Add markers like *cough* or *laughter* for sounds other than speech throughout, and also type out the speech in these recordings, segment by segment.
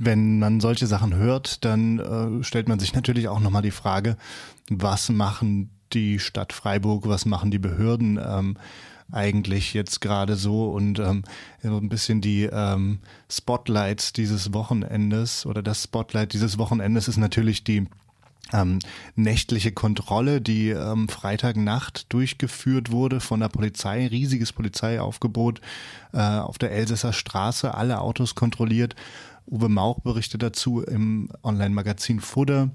wenn man solche Sachen hört, dann äh, stellt man sich natürlich auch nochmal die Frage, was machen die Stadt Freiburg, was machen die Behörden ähm, eigentlich jetzt gerade so? Und ähm, ein bisschen die ähm, Spotlights dieses Wochenendes oder das Spotlight dieses Wochenendes ist natürlich die ähm, nächtliche Kontrolle, die ähm, Freitagnacht durchgeführt wurde von der Polizei, riesiges Polizeiaufgebot äh, auf der Elsässer Straße, alle Autos kontrolliert. Uwe Mauch berichtet dazu im Online-Magazin Fudder.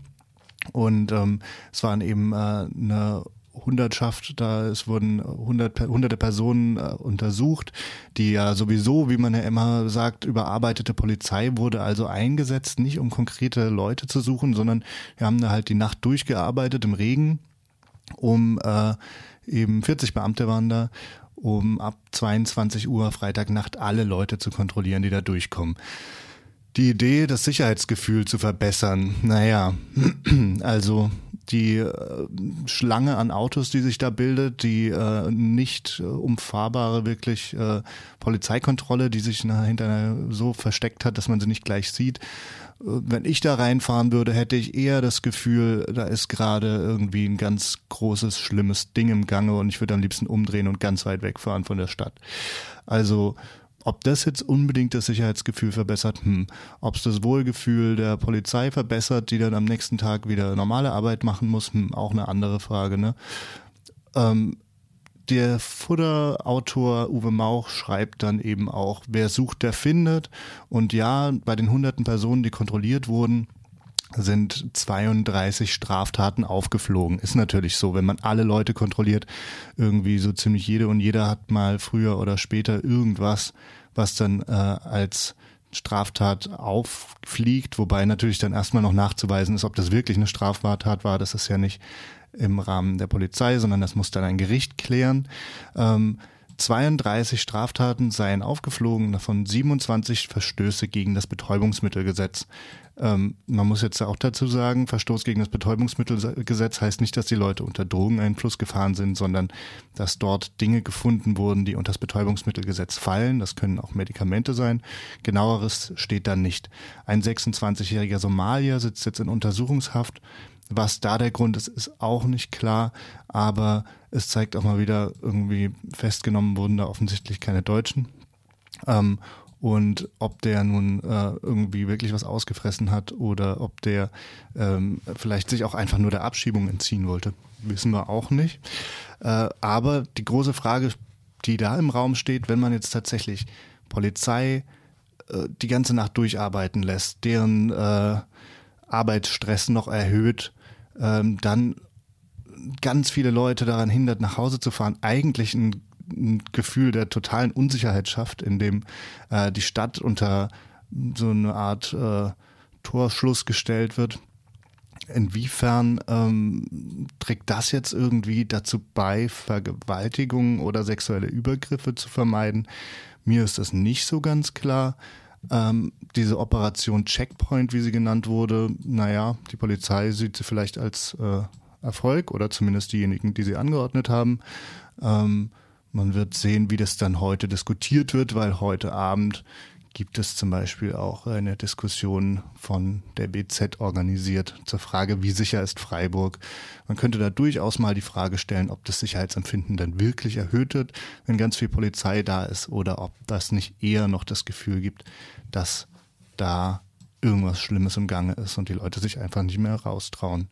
Und ähm, es waren eben äh, eine Hundertschaft, da es wurden hundert, hunderte Personen äh, untersucht, die ja sowieso, wie man ja immer sagt, überarbeitete Polizei wurde also eingesetzt, nicht um konkrete Leute zu suchen, sondern wir haben da halt die Nacht durchgearbeitet im Regen, um äh, eben 40 Beamte waren da, um ab 22 Uhr Freitagnacht alle Leute zu kontrollieren, die da durchkommen. Die Idee, das Sicherheitsgefühl zu verbessern, naja, *clears throat* also die äh, Schlange an Autos, die sich da bildet, die äh, nicht äh, umfahrbare wirklich äh, Polizeikontrolle, die sich hinter so versteckt hat, dass man sie nicht gleich sieht. Äh, wenn ich da reinfahren würde, hätte ich eher das Gefühl, da ist gerade irgendwie ein ganz großes, schlimmes Ding im Gange und ich würde am liebsten umdrehen und ganz weit wegfahren von der Stadt. Also ob das jetzt unbedingt das Sicherheitsgefühl verbessert, hm. ob es das Wohlgefühl der Polizei verbessert, die dann am nächsten Tag wieder normale Arbeit machen muss, hm, auch eine andere Frage. Ne? Ähm, der Fudder-Autor Uwe Mauch schreibt dann eben auch, wer sucht, der findet. Und ja, bei den hunderten Personen, die kontrolliert wurden, sind 32 Straftaten aufgeflogen. Ist natürlich so, wenn man alle Leute kontrolliert, irgendwie so ziemlich jede und jeder hat mal früher oder später irgendwas, was dann äh, als Straftat auffliegt, wobei natürlich dann erstmal noch nachzuweisen ist, ob das wirklich eine Straftat war. Das ist ja nicht im Rahmen der Polizei, sondern das muss dann ein Gericht klären. Ähm, 32 Straftaten seien aufgeflogen, davon 27 Verstöße gegen das Betäubungsmittelgesetz. Ähm, man muss jetzt auch dazu sagen, Verstoß gegen das Betäubungsmittelgesetz heißt nicht, dass die Leute unter Drogeneinfluss gefahren sind, sondern dass dort Dinge gefunden wurden, die unter das Betäubungsmittelgesetz fallen. Das können auch Medikamente sein. Genaueres steht da nicht. Ein 26-jähriger Somalier sitzt jetzt in Untersuchungshaft. Was da der Grund ist, ist auch nicht klar, aber es zeigt auch mal wieder, irgendwie festgenommen wurden da offensichtlich keine Deutschen. Ähm, und ob der nun äh, irgendwie wirklich was ausgefressen hat oder ob der ähm, vielleicht sich auch einfach nur der Abschiebung entziehen wollte, wissen wir auch nicht. Äh, aber die große Frage, die da im Raum steht, wenn man jetzt tatsächlich Polizei äh, die ganze Nacht durcharbeiten lässt, deren äh, Arbeitsstress noch erhöht, ähm, dann ganz viele Leute daran hindert, nach Hause zu fahren, eigentlich ein ein Gefühl der totalen Unsicherheit schafft, in dem äh, die Stadt unter so eine Art äh, Torschluss gestellt wird. Inwiefern ähm, trägt das jetzt irgendwie dazu bei, Vergewaltigungen oder sexuelle Übergriffe zu vermeiden? Mir ist das nicht so ganz klar. Ähm, diese Operation Checkpoint, wie sie genannt wurde, naja, die Polizei sieht sie vielleicht als äh, Erfolg oder zumindest diejenigen, die sie angeordnet haben. Ähm, man wird sehen, wie das dann heute diskutiert wird, weil heute Abend gibt es zum Beispiel auch eine Diskussion von der BZ organisiert zur Frage, wie sicher ist Freiburg. Man könnte da durchaus mal die Frage stellen, ob das Sicherheitsempfinden dann wirklich erhöht wird, wenn ganz viel Polizei da ist, oder ob das nicht eher noch das Gefühl gibt, dass da irgendwas Schlimmes im Gange ist und die Leute sich einfach nicht mehr raustrauen.